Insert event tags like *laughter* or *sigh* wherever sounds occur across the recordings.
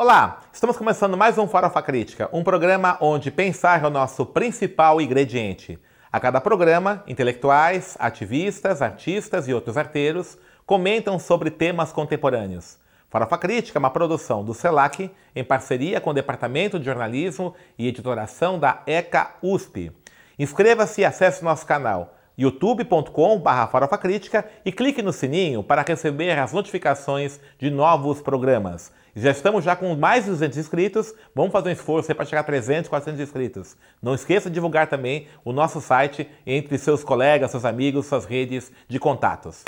Olá, estamos começando mais um Farofa Crítica, um programa onde pensar é o nosso principal ingrediente. A cada programa, intelectuais, ativistas, artistas e outros arteiros comentam sobre temas contemporâneos. Farofa Crítica é uma produção do CELAC em parceria com o Departamento de Jornalismo e Editoração da ECA USP. Inscreva-se e acesse nosso canal youtube.com.br Crítica e clique no sininho para receber as notificações de novos programas. Já estamos já com mais de 200 inscritos, vamos fazer um esforço para chegar a 300, 400 inscritos. Não esqueça de divulgar também o nosso site entre seus colegas, seus amigos, suas redes de contatos.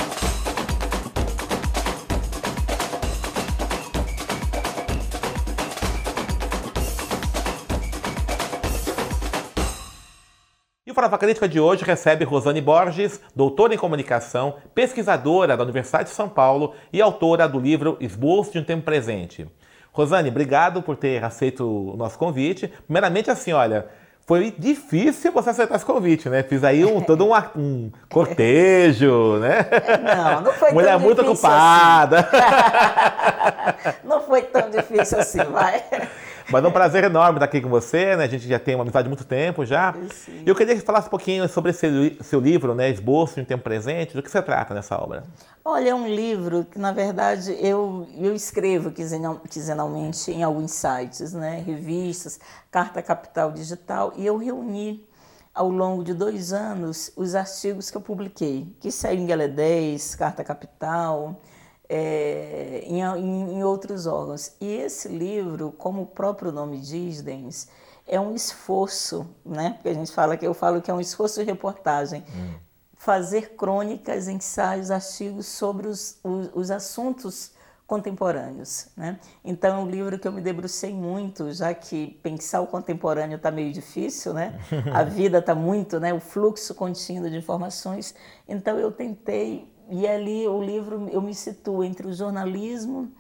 Farofa Crítica de hoje recebe Rosane Borges, doutora em comunicação, pesquisadora da Universidade de São Paulo e autora do livro Esboço de um Tempo Presente. Rosane, obrigado por ter aceito o nosso convite. Primeiramente, assim, olha, foi difícil você aceitar esse convite, né? Fiz aí um, todo um, *laughs* um cortejo, né? Não, não foi *laughs* Mulher tão muito difícil ocupada. assim. *laughs* Não foi tão difícil assim, vai. Mas é um prazer enorme estar aqui com você, né? A gente já tem uma amizade há muito tempo já. Sim. E eu queria que você falasse um pouquinho sobre esse seu livro, né? Esboço de um Tempo Presente. Do que você trata nessa obra? Olha, é um livro que, na verdade, eu, eu escrevo quinzenal- quinzenalmente em alguns sites, né? revistas, Carta Capital Digital, e eu reuni ao longo de dois anos os artigos que eu publiquei, que saíram em Galé 10, Carta Capital, é, em, em- outros órgãos. E esse livro, como o próprio nome diz, Denis, é um esforço, né? Porque a gente fala que eu falo que é um esforço de reportagem. Fazer crônicas, ensaios, artigos sobre os, os, os assuntos contemporâneos. Né? Então, é um livro que eu me debrucei muito, já que pensar o contemporâneo está meio difícil, né? *laughs* a vida está muito, né? o fluxo contínuo de informações. Então, eu tentei, e ali o livro eu me situo entre o jornalismo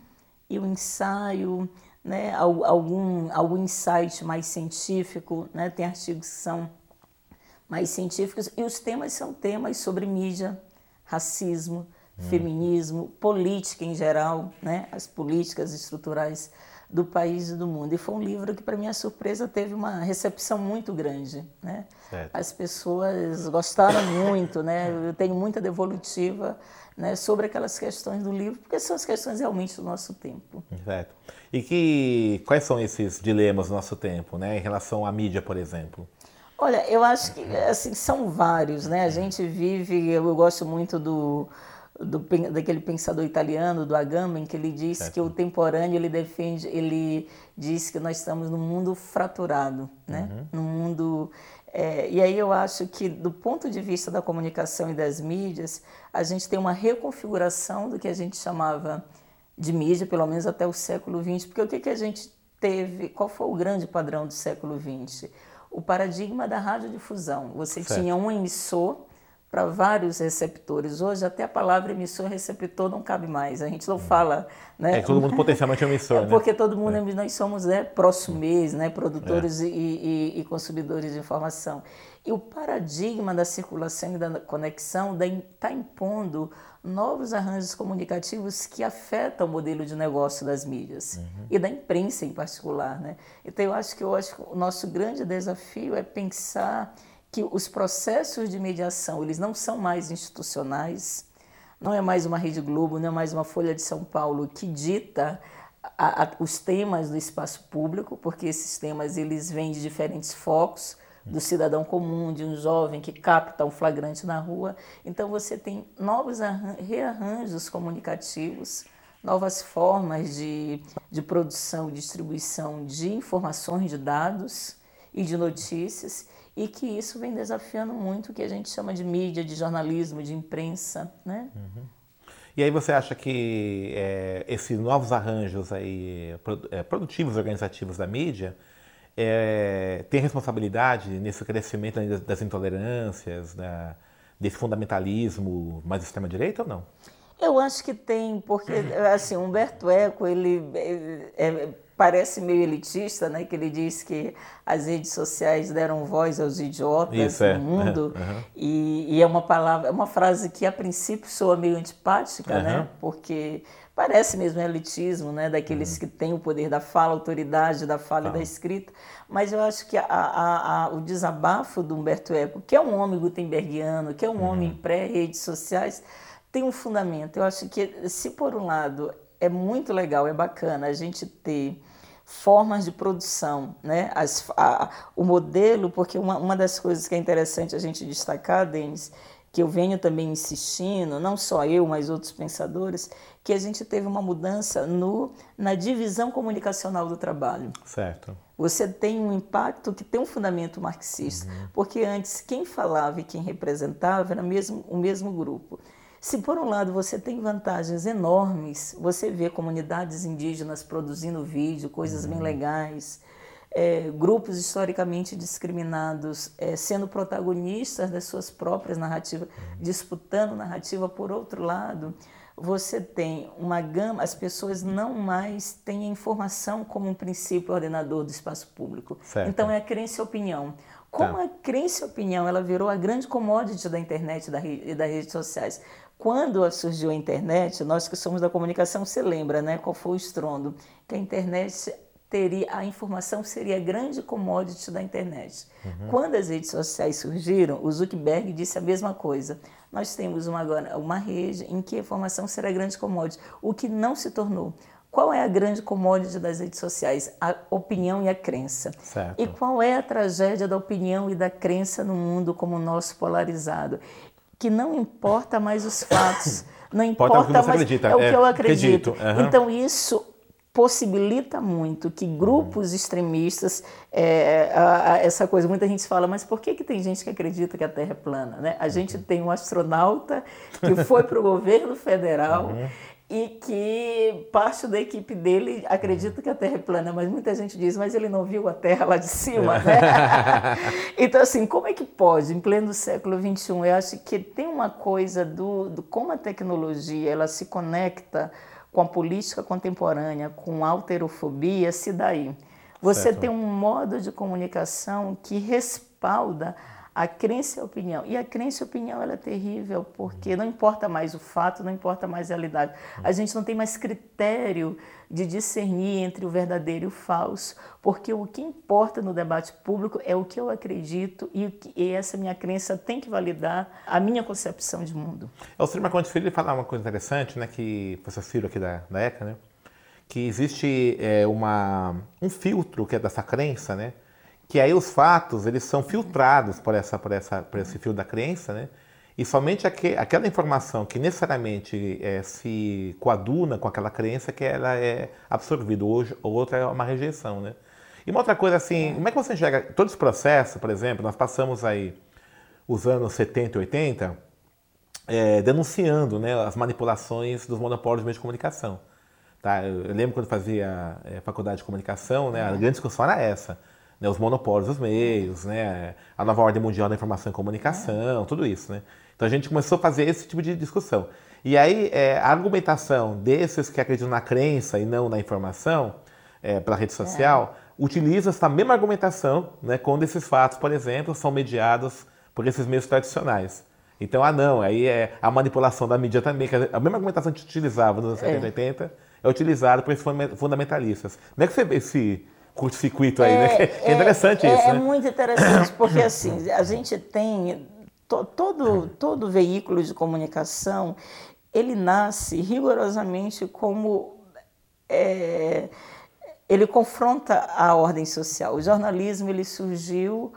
e o ensaio, né? Al- algum, algum insight mais científico, né? tem artigos que são mais científicos e os temas são temas sobre mídia, racismo, feminismo, política em geral, né? as políticas estruturais do país e do mundo. E foi um livro que, para minha surpresa, teve uma recepção muito grande. Né? Certo. As pessoas gostaram muito, né? eu tenho muita devolutiva né, sobre aquelas questões do livro, porque são as questões realmente do nosso tempo. Certo. E que, quais são esses dilemas do nosso tempo, né? Em relação à mídia, por exemplo? Olha, eu acho que assim, são vários, né? A gente vive, eu gosto muito do, do daquele pensador italiano, do Agamben, que ele diz que o temporâneo, ele defende, ele diz que nós estamos num mundo fraturado, né? Num mundo é, e aí eu acho que do ponto de vista da comunicação e das mídias, a gente tem uma reconfiguração do que a gente chamava de mídia, pelo menos até o século XX, porque o que, que a gente teve, qual foi o grande padrão do século XX? O paradigma da radiodifusão. Você Certo. tinha um emissor para vários receptores. Hoje até a palavra emissor receptor não cabe mais. A gente não fala, né? É todo mundo potencialmente é emissor, É né? porque todo mundo, nós somos né, próximos, né, produtores e, e- e consumidores de informação. E o paradigma da circulação e da conexão está impondo novos arranjos comunicativos que afetam o modelo de negócio das mídias e da imprensa em particular. Né? Então, eu acho que eu acho que o nosso grande desafio é pensar que os processos de mediação eles não são mais institucionais, não é mais uma Rede Globo, não é mais uma Folha de São Paulo que dita a- a- os temas do espaço público, porque esses temas eles vêm de diferentes focos, do cidadão comum, de um jovem que capta um flagrante na rua. Então você tem novos arran- rearranjos comunicativos, novas formas de, de produção e distribuição de informações, de dados e de notícias, e que isso vem desafiando muito o que a gente chama de mídia, de jornalismo, de imprensa, né? E aí você acha que é, esses novos arranjos aí, é, produtivos, organizativos da mídia, é, tem responsabilidade nesse crescimento das, intolerâncias, da- desse fundamentalismo mais extrema-direita ou não? Eu acho que tem, porque assim, Humberto Eco, ele é, é, parece meio elitista, né? Que ele diz que as redes sociais deram voz aos idiotas Isso, é. no mundo. Aham. E, e é uma palavra, é uma frase que a princípio soa meio antipática, né? Aham. Porque parece mesmo elitismo, né, daqueles que têm o poder da fala, autoridade da fala e da escrita, mas eu acho que a, a, a, o desabafo do Humberto Eco, que é um homem gutenbergiano, que é um homem pré-redes sociais, tem um fundamento. Eu acho que, se por um lado é muito legal, é bacana a gente ter formas de produção, né? As, a, o modelo, porque uma, uma das coisas que é interessante a gente destacar, Denis, que eu venho também insistindo, não só eu, mas outros pensadores, que a gente teve uma mudança no, na divisão comunicacional do trabalho. Certo. Você tem um impacto que tem um fundamento marxista, uhum. porque antes quem falava e quem representava era mesmo, o mesmo grupo. Se por um lado você tem vantagens enormes, você vê comunidades indígenas produzindo vídeo, coisas uhum. bem legais, é, grupos historicamente discriminados é, sendo protagonistas das suas próprias narrativas, uhum. disputando narrativa. Por outro lado, você tem uma gama, as pessoas não mais têm a informação como um princípio ordenador do espaço público. Certo. Então é a crença e a opinião. Como tá. a crença e a opinião ela virou a grande commodity da internet e das redes sociais. Quando surgiu a internet, nós que somos da comunicação, você lembra, né? Qual foi o estrondo? Que a internet teria, a informação seria a grande commodity da internet. Uhum. Quando as redes sociais surgiram, o Zuckerberg disse a mesma coisa. Nós temos uma, agora uma rede em que a informação será a grande commodity, o que não se tornou. Qual é a grande commodity das redes sociais? A opinião e a crença. Certo. E qual é a tragédia da opinião e da crença no mundo como o nosso polarizado? Que não importa mais os fatos, *laughs* não importa mais acredita. é o que é, eu acredito. acredito. Uhum. Então isso possibilita muito que grupos extremistas, é, a, a, essa coisa, muita gente fala, mas por que, que tem gente que acredita que a Terra é plana? Né? A gente uhum. tem um astronauta que foi para o governo federal uhum e que parte da equipe dele acredita que a Terra é plana, mas muita gente diz, mas ele não viu a Terra lá de *laughs* cima, né? então, assim, como é que pode, em pleno século XXI, eu acho que tem uma coisa do, do como a tecnologia ela se conecta com a política contemporânea, com a alterofobia, se daí. Você certo. tem um modo de comunicação que respalda a crença e a opinião. E a crença e a opinião ela é terrível, porque não importa mais o fato, não importa mais a realidade. A gente não tem mais critério de discernir entre o verdadeiro e o falso, porque o que importa no debate público é o que eu acredito e, e essa minha crença tem que validar a minha concepção de mundo. O Sr. Marcondes Filho fala uma coisa interessante, né, que professor Ciro aqui da, da ECA, né, que existe é, uma, um filtro que é dessa crença, né, que aí os fatos eles são filtrados por, essa, por, essa, por esse fio da crença, né? E somente aqu aquela informação que necessariamente é, se coaduna com aquela crença que ela é absorvida, hoje outra é uma rejeição, né? E uma outra coisa assim, como é que você enxerga todo esse processo, por exemplo, nós passamos aí os anos 70 e 80 é, denunciando né, as manipulações dos monopólios de meios de comunicação. Tá? Eu lembro quando fazia é, faculdade de comunicação, né, a grande discussão era essa né, os monopólios dos meios, né, a nova ordem mundial da informação e comunicação, tudo isso. Né? Então a gente começou a fazer esse tipo de discussão. E aí é, a argumentação desses que acreditam na crença e não na informação é, pela rede social é. utiliza essa mesma argumentação né, quando esses fatos, por exemplo, são mediados por esses meios tradicionais. Então, ah não, aí é a manipulação da mídia também, a mesma argumentação que utilizava nos anos 70 e 80 é utilizada por esses fundamentalistas. Como é que você vê esse, curto-circuito aí, né? é, né? *laughs* É, interessante é, isso, é né? É muito interessante, porque assim, a gente tem to, todo, todo veículo de comunicação, ele nasce rigorosamente como... É, ele confronta a ordem social. O jornalismo ele surgiu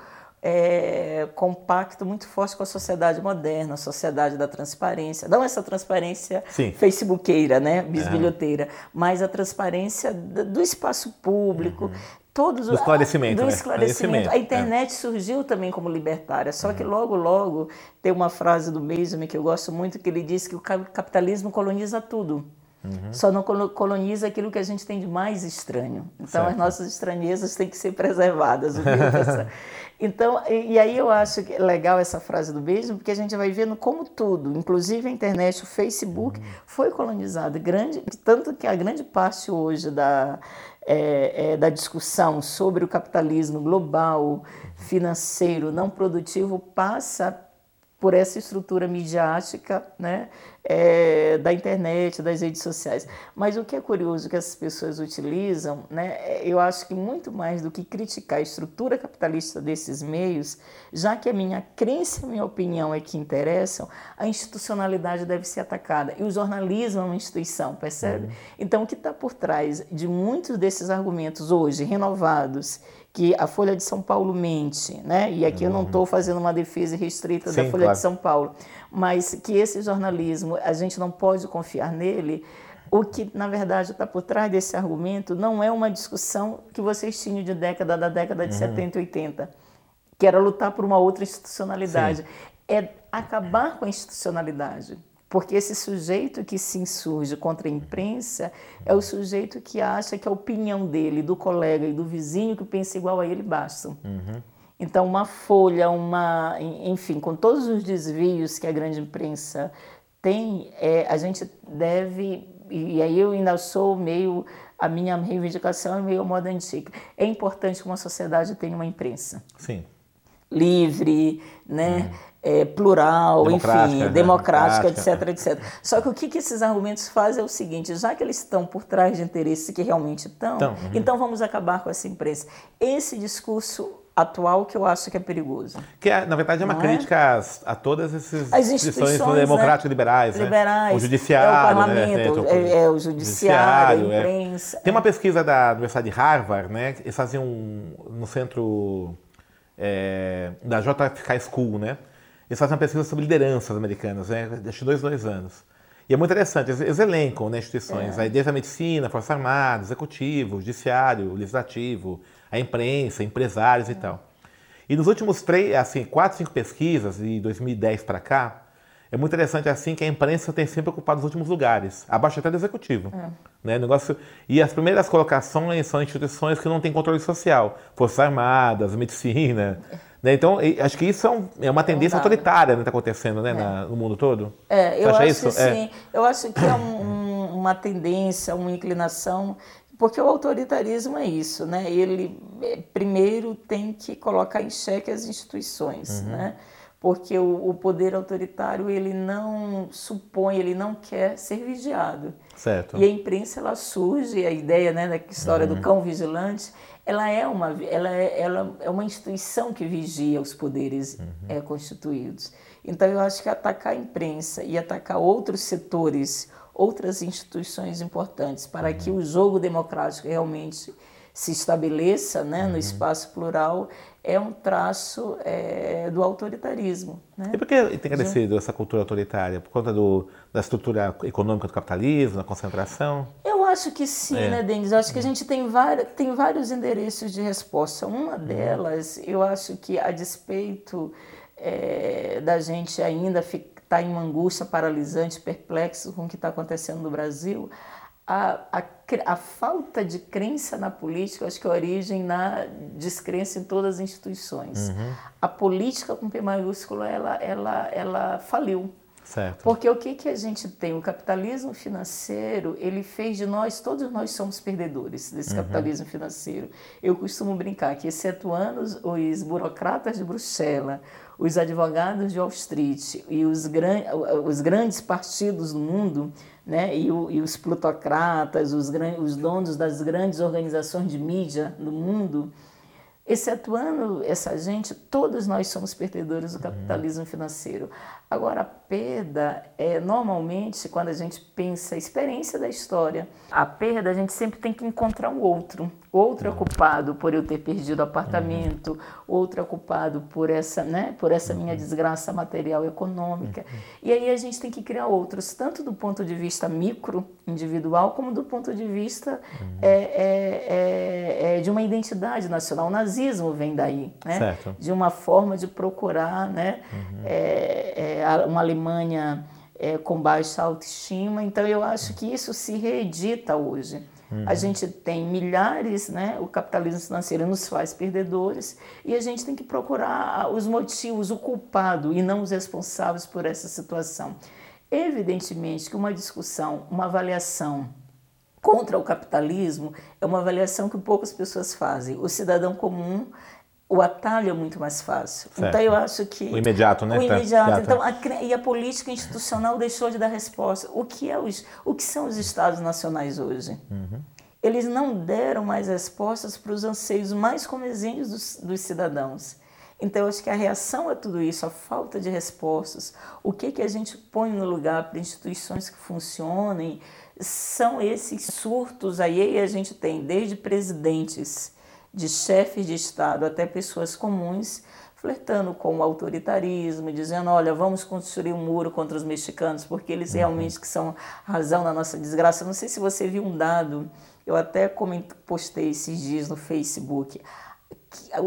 é, com um pacto muito forte com a sociedade moderna, a sociedade da transparência. Não essa transparência Sim. facebookeira, né, bisbilhoteira, é. mas a transparência do espaço público, uhum. Todos, do esclarecimento. Do né? esclarecimento. A internet é. surgiu também como libertária, só uhum. que logo, logo tem uma frase do Benjamin que eu gosto muito, que ele diz que o capitalismo coloniza tudo. Uhum. Só não coloniza aquilo que a gente tem de mais estranho. Então, certo. as nossas estranhezas têm que ser preservadas. *laughs* então, e, e, aí eu acho que é legal essa frase do Benjamin, porque a gente vai vendo como tudo, inclusive a internet, o Facebook, uhum. foi colonizado. Grande, tanto que a grande parte hoje da é, é, da discussão sobre o capitalismo global, financeiro, não produtivo, passa por essa estrutura midiática, né, é, da internet, das redes sociais. Mas o que é curioso que essas pessoas utilizam, né, eu acho que muito mais do que criticar a estrutura capitalista desses meios, já que a minha crença e a minha opinião é que interessam, a institucionalidade deve ser atacada. E o jornalismo é uma instituição, percebe? Uhum. Então, o que está por trás de muitos desses argumentos hoje renovados que a Folha de São Paulo mente, né? E aqui eu não estou fazendo uma defesa restrita Sim, da Folha claro. de São Paulo, mas que esse jornalismo a gente não pode confiar nele. O que, na verdade, está por trás desse argumento não é uma discussão que vocês tinham de década da década de uhum. 70 e 80, que era lutar por uma outra institucionalidade. Sim. É acabar com a institucionalidade. Porque esse sujeito que se insurge contra a imprensa é o sujeito que acha que a opinião dele, do colega e do vizinho que pensa igual a ele bastam. Uhum. Então, uma folha, uma, enfim, com todos os desvios que a grande imprensa tem, é, a gente deve, e aí eu ainda sou meio, a minha reivindicação é meio moda antiga. É importante que uma sociedade tenha uma imprensa. Sim. Livre, né? Uhum é, plural, democrática, enfim, né? democrática, democrática, etc, etc. Só que o que, que esses argumentos fazem é o seguinte: já que eles estão por trás de interesses que realmente estão, então, uhum. então vamos acabar com essa imprensa. Esse discurso atual que eu acho que é perigoso. Que é, na verdade é uma Não crítica é? a, a todas essas As instituições né? democráticas né? liberais, liberais, né? o judiciário, é o parlamento, né? é, é, o judiciário, judiciário a é. imprensa. Tem uma pesquisa da Universidade de Harvard, né? Eles faziam no centro da JFK School, né? Eles fazem uma pesquisa sobre lideranças americanas, né? Acho dois, dois anos. E é muito interessante, eles, eles elencam né, instituições, é. aí desde a medicina, Força Armada, Executivo, Judiciário, Legislativo, a imprensa, empresários é. e tal. E nos últimos três, assim, quatro, cinco pesquisas, de 2010 para cá, é muito interessante assim que a imprensa tem sempre ocupado os últimos lugares, abaixo até do executivo. É. Né? Negócio... E as primeiras colocações são instituições que não têm controle social, Forças Armadas, Medicina. Né? Então, acho que isso é, um, é uma tendência autoritária que está acontecendo né, é. na, no mundo todo. É, eu acho isso? que é. sim. Eu acho que é um, uma tendência, uma inclinação, porque o autoritarismo é isso, né? Ele é, primeiro tem que colocar em xeque as instituições, uhum. né? Porque o, o, poder autoritário ele não supõe, ele não quer ser vigiado. Certo. E a imprensa ela surge, a ideia, né, da história uhum. do cão vigilante, ela é uma, ela é, ela é uma instituição que vigia os poderes uhum. é, constituídos. Então, eu acho que atacar a imprensa e atacar outros setores, outras instituições importantes, para uhum. que o jogo democrático realmente se estabeleça né, no uhum. espaço plural, é um traço é, do autoritarismo. Né? E por que tem crescido essa cultura autoritária? Por conta do, da estrutura econômica do capitalismo, da concentração? Eu acho que sim, é. né, Denis? Eu acho que a uhum. gente tem, tem vários endereços de resposta. Uma uhum. delas, eu acho que a despeito é, da gente ainda estar tá em uma angústia paralisante, perplexo com o que está acontecendo no Brasil, a, a, a, falta de crença na política, acho que é a origem na descrença em todas as instituições. Uhum. A política com P maiúsculo, ela, ela, ela faliu. Certo. Porque o que, que a gente tem? O capitalismo financeiro, ele fez de nós, todos nós somos perdedores desse uhum. capitalismo financeiro. Eu costumo brincar que, excetuando os, os burocratas de Bruxelas, os advogados de Wall Street e os, gran, os grandes partidos do mundo, né, e, o, e os plutocratas, os, os donos das grandes organizações de mídia do mundo, excetuando essa gente, todos nós somos perdedores do uhum. capitalismo financeiro. Agora, a perda é normalmente quando a gente pensa a experiência da história. A perda a gente sempre tem que encontrar um outro. Outro é uhum. culpado por eu ter perdido o apartamento, uhum. outro é culpado por essa, né, por essa minha desgraça material e econômica. E aí a gente tem que criar outros, tanto do ponto de vista micro, individual, como do ponto de vista é, é, é, é, de uma identidade nacional. O nazismo vem daí, né? de uma forma de procurar né, uhum. É, é, uma Alemanha com baixa autoestima. Então eu acho que isso se reedita hoje. Uhum. A gente tem milhares, né? O capitalismo financeiro nos faz perdedores e a gente tem que procurar os motivos, o culpado e não os responsáveis por essa situação. Evidentemente que uma discussão, uma avaliação contra o capitalismo é uma avaliação que poucas pessoas fazem. O cidadão comum o atalho é muito mais fácil. Certo. Então eu acho que o imediato, né? O imediato. Então a, e a política institucional deixou de dar resposta. O que é os, o que são os estados nacionais hoje? Uhum. Eles não deram mais respostas para os anseios mais comezinhos dos, dos cidadãos. Então, eu acho que a reação a tudo isso, a falta de respostas, o que, que a gente põe no lugar para instituições que funcionem, são esses surtos aí, e a gente tem desde presidentes, de chefes de Estado até pessoas comuns, flertando com o autoritarismo, dizendo, olha, vamos construir um muro contra os mexicanos, porque eles uhum. realmente que são razão na nossa desgraça. Não sei se você viu um dado, eu até postei esses dias no Facebook,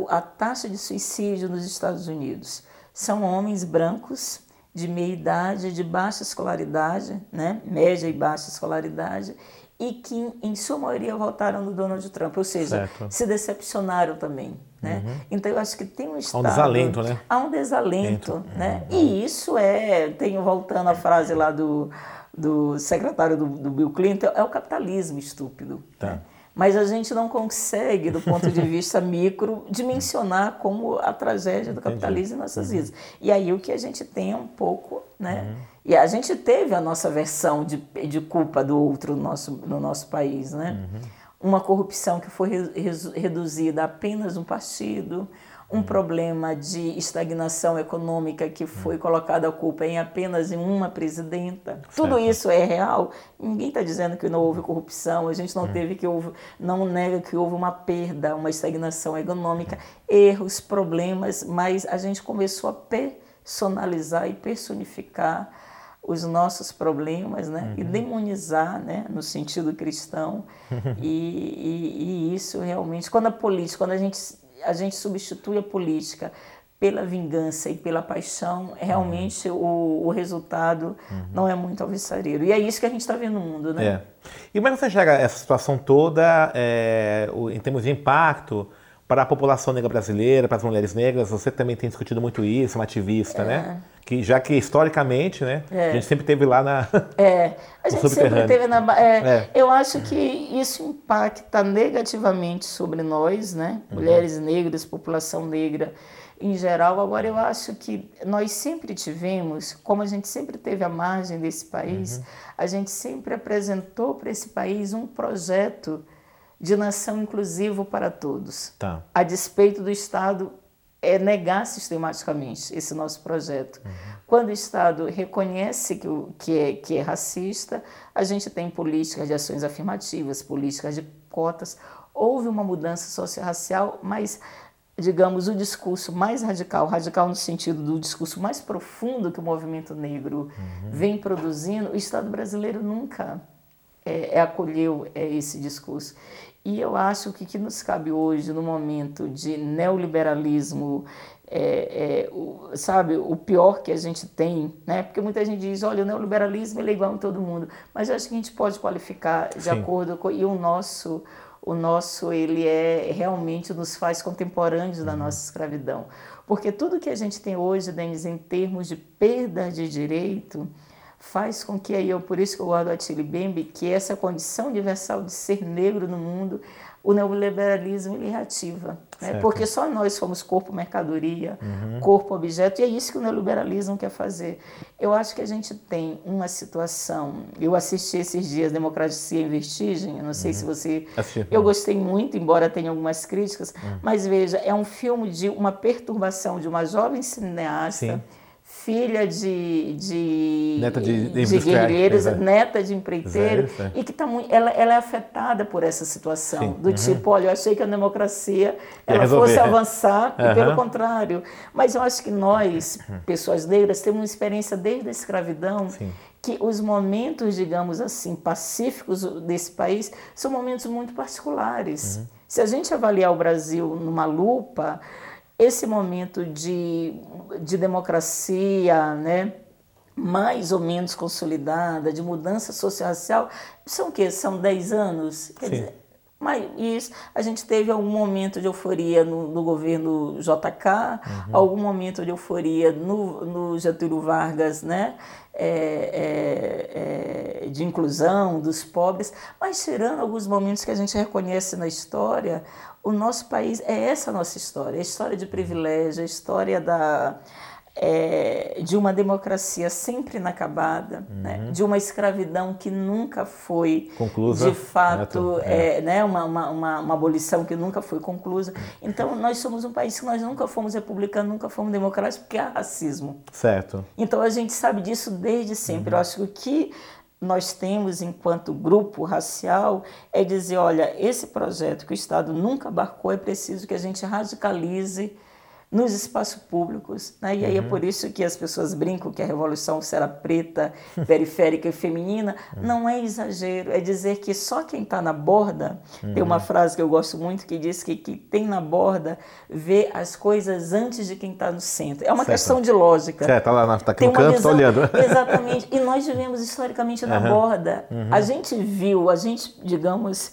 a taxa de suicídio nos Estados Unidos são homens brancos de meia idade, de baixa escolaridade, né? média e baixa escolaridade, e que em sua maioria votaram no Donald Trump, ou seja, certo. se decepcionaram também. Né? Uhum. Então eu acho que tem um estado... Há um desalento, né? Há um desalento, Dentro. né? Uhum. E isso é, tenho voltando à frase lá do, do secretário do, do Bill Clinton, é o capitalismo estúpido. Tá. Né? Mas a gente não consegue, do ponto de vista micro, dimensionar como a tragédia do capitalismo em nossas uhum. vidas. E aí o que a gente tem é um pouco, né? Uhum. E a gente teve a nossa versão de, de culpa do outro no nosso, no nosso país, né? Uhum. Uma corrupção que foi re, reduzida a apenas um partido, um problema de estagnação econômica que foi colocada a culpa em apenas em uma presidenta. Certo. Tudo isso é real. Ninguém está dizendo que não houve corrupção. A gente não hum. teve que houve, não nega que houve uma perda, uma estagnação econômica, erros, problemas, mas a gente começou a personalizar e personificar os nossos problemas, né? Uhum. E demonizar, né? No sentido cristão. *laughs* e, e, e isso realmente, quando a política, quando a gente a gente substitui a política pela vingança e pela paixão, realmente uhum. o, o, resultado uhum. não é muito alvissareiro. E é isso que a gente está vendo no mundo, né? É. E como é que você enxerga essa situação toda é, em termos de impacto para a população negra brasileira, para as mulheres negras? Você também tem discutido muito isso, uma ativista, né? é. né? Que, já que historicamente, né, é. a gente sempre teve lá na É, a gente *laughs* sempre teve na é, é. Eu acho que isso impacta negativamente sobre nós, né, uhum. mulheres negras, população negra em geral. Agora eu acho que nós sempre tivemos, como a gente sempre teve a margem desse país, uhum. a gente sempre apresentou para esse país um projeto de nação inclusivo para todos, tá. a despeito do Estado é negar sistematicamente esse nosso projeto. Uhum. Quando o Estado reconhece que, o, que, é, que é racista, a gente tem políticas de ações afirmativas, políticas de cotas. Houve uma mudança social-racial, mas, digamos, o discurso mais radical, radical no sentido do discurso mais profundo que o movimento negro uhum. vem produzindo, o Estado brasileiro nunca é, é, acolheu é, esse discurso. E eu acho que que nos cabe hoje, no momento de neoliberalismo, é, é, o, sabe, o pior que a gente tem, né? Porque muita gente diz, olha, o neoliberalismo é igual em todo mundo, mas eu acho que a gente pode qualificar de Sim. acordo com e o nosso o nosso ele é realmente nos faz contemporâneos da uhum. nossa escravidão, porque tudo que a gente tem hoje, Denis, em termos de perda de direito, faz com que aí eu por isso que eu guardo Attili Bembe que essa condição universal de ser negro no mundo o neoliberalismo ele reativa né? porque só nós somos corpo mercadoria uhum. corpo objeto e é isso que o neoliberalismo quer fazer eu acho que a gente tem uma situação eu assisti esses dias Democracia em Vestigem eu não sei uhum. se você eu gostei muito embora tenha algumas críticas uhum. mas veja é um filme de uma perturbação de uma jovem cineasta Sim filha de, de, neta de, de, de guerreiros, neta de empreiteiro, e que tá muito, ela, ela é afetada por essa situação, Sim. do uhum. tipo, olha, eu achei que a democracia ela fosse avançar, uhum. e pelo contrário. Mas eu acho que nós, pessoas negras, temos uma experiência desde a escravidão Sim que os momentos, digamos assim, pacíficos desse país são momentos muito particulares. Uhum. Se a gente avaliar o Brasil numa lupa, esse momento de, de democracia, né, mais ou menos consolidada, de mudança social, são o quê? São 10 anos? Quer Sim. dizer, Mas isso, a gente teve algum momento de euforia no, no governo JK, uhum. algum momento de euforia no, no Getúlio Vargas, né? É, é, é, de inclusão dos pobres, mas tirando alguns momentos que a gente reconhece na história, o nosso país é essa nossa história, a história de privilégio, a história da é, de uma democracia sempre inacabada, uhum. né? de uma escravidão que nunca foi conclusa, de fato, é. É, né? Uma, uma, uma, uma, abolição que nunca foi conclusa. Então, nós somos um país que nós nunca fomos republicanos, nunca fomos democráticos, porque há racismo. Certo. Então, a gente sabe disso desde sempre. Uhum. Eu acho que o que nós temos enquanto grupo racial é dizer, olha, esse projeto que o Estado nunca abarcou, é preciso que a gente radicalize nos espaços públicos. Né? E aí é uhum. é por isso que as pessoas brincam que a revolução será preta, periférica e feminina. Uhum. Não é exagero, é dizer que só quem está na borda, uhum. tem uma uhum. frase que eu gosto muito que diz que quem tem na borda vê as coisas antes de quem está no centro. É uma certo. questão de lógica. Certo, está lá tá aqui no canto, está olhando. *laughs* Exatamente. E nós vivemos historicamente na borda. Uhum. A gente viu, a gente, digamos,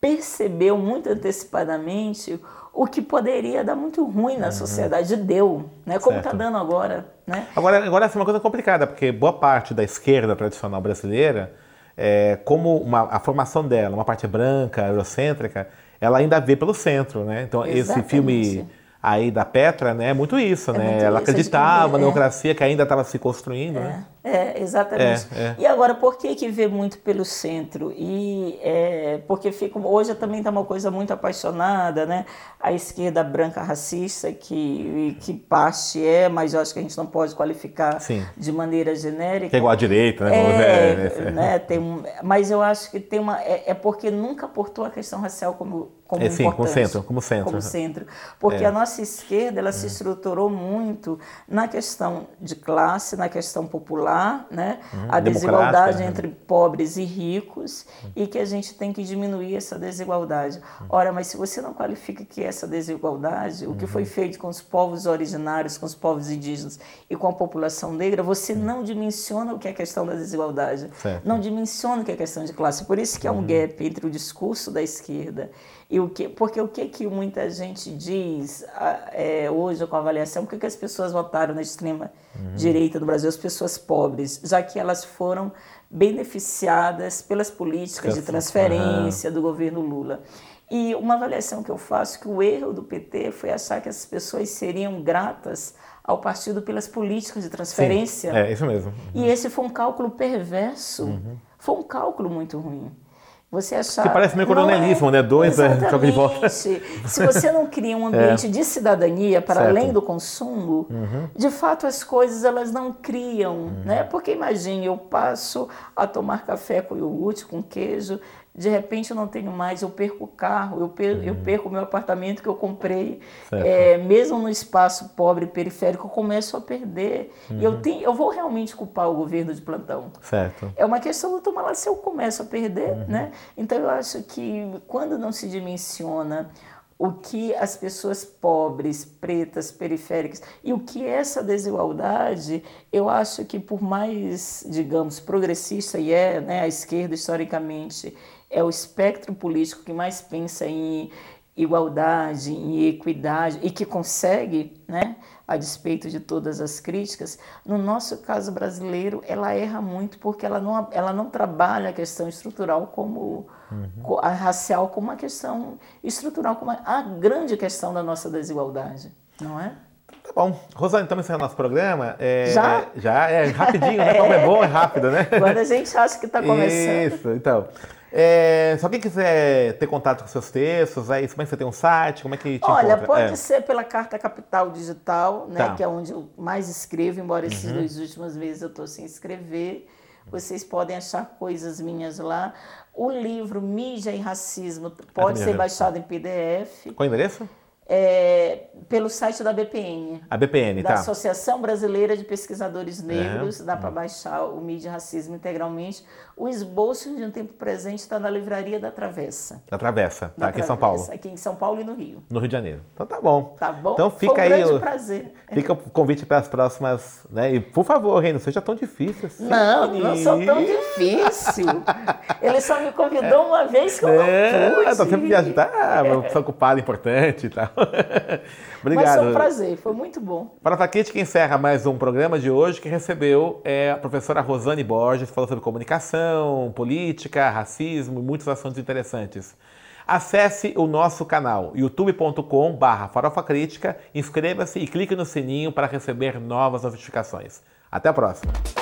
percebeu muito antecipadamente o que poderia dar muito ruim na uhum. sociedade. Deu, né? como está dando agora. Né? Agora, agora essa é uma coisa complicada, porque boa parte da esquerda tradicional brasileira, é, como uma, a formação dela, uma parte branca, eurocêntrica, ela ainda vê pelo centro. Né? Então, Exatamente. esse filme aí da Petra, né? É muito isso, é né? Muito ela isso, acreditava na é. democracia que ainda estava se construindo, é, né? É, exatamente. É, é. E agora, por que que vê muito pelo centro? E é, porque fica, hoje também está uma coisa muito apaixonada, né? A esquerda branca racista, que, que parte é, mas eu acho que a gente não pode qualificar Sim. de maneira genérica. Que é igual à direita, né? É, né? Tem, mas eu acho que tem uma... É, porque nunca portou a questão racial como como é, sim, como centro, como centro. Como centro. Porque é. a nossa esquerda ela é. se estruturou muito na questão de classe, na questão popular, né? Hum, a desigualdade né? entre pobres e ricos hum. e que a gente tem que diminuir essa desigualdade. Hum. Ora, mas se você não qualifica que essa desigualdade, o que foi uhum. feito com os povos originários, com os povos indígenas e com a população negra, você não dimensiona o que é a questão da desigualdade, certo. não dimensiona o que é a questão de classe. Por isso que há um uhum. gap entre o discurso da esquerda e o que, porque o que, que muita gente diz é, hoje com a avaliação, por que, as pessoas votaram na extrema uhum. direita do Brasil, as pessoas pobres, já que elas foram beneficiadas pelas políticas de transferência do governo Lula. E uma avaliação que eu faço que o erro do PT foi achar que as pessoas seriam gratas ao partido pelas políticas de transferência. Sim, é isso mesmo. Uhum. E esse foi um cálculo perverso. Uhum. Foi um cálculo muito ruim. Você achar. Que parece meio coronelismo, é, né? Dois é, troca de volta. Se você não cria um *laughs* ambiente é. de cidadania para certo. além do consumo, uhum. de fato as coisas elas não criam, uhum. né? Porque imagine, eu passo a tomar café com iogurte, com queijo, de repente eu não tenho mais, eu perco o carro, eu perco, uhum. eu perco o meu apartamento que eu comprei, é, mesmo no espaço pobre periférico, eu começo a perder. Uhum. E eu, uhum. tenho, eu vou realmente culpar o governo de plantão. Certo. É uma questão do tomar lá se eu começo a perder, uhum. né? Então eu acho que quando não se dimensiona o que as pessoas pobres, pretas, periféricas e o que é essa desigualdade, eu acho que por mais, digamos, progressista e é, né, a esquerda historicamente é o espectro político que mais pensa em igualdade, em equidade e que consegue, né, a despeito de todas as críticas, no nosso caso brasileiro, ela erra muito porque ela não, ela não trabalha a questão estrutural como uhum. a racial como uma questão estrutural, como a grande questão da nossa desigualdade, não é? Tá bom. Rosane, estamos encerrando nosso programa. É, já? Já, é rapidinho, né? Como é bom, é rápido, né? *laughs* Quando a gente acha que está começando. Isso, então. É, se alguém quiser ter contato com seus textos, aí, como é que você tem um site? Como é que te Olha, encontra? pode é. ser pela Carta Capital Digital, né, tá. que é onde eu mais escrevo, embora esses uhum. dois últimos meses eu estou sem escrever. Vocês podem achar coisas minhas lá. O livro Mídia e Racismo pode ser baixado em PDF. Qual o endereço? É, pelo site da BPN. A BPN, da tá. Associação Brasileira de Pesquisadores Negros, dá para baixar o Mídia Racismo integralmente. O esboço de um tempo presente está na Livraria da Travessa. Da Travessa, tá Da aqui em São Paulo. Travessa, Aqui em São Paulo e no Rio. No Rio de Janeiro. Então tá bom. Tá bom? Então fica Foi um aí. grande o- prazer. Fica o convite para as próximas, né? E por favor, Rei, não seja tão difícil assim. Não, não sou tão difícil. Ele só me convidou uma vez que eu É, não pude. tá sempre viajando. Tá, uma pessoa ocupada, importante e tal. *laughs* Mas Obrigado. foi um prazer, foi muito bom. Para a Crítica encerra mais um programa de hoje que recebeu é, a professora Rosane Borges, que falou sobre comunicação, política, racismo e muitos assuntos interessantes. Acesse o nosso canal youtube.com Farofa Crítica, inscreva-se e clique no sininho para receber novas notificações. Até a próxima!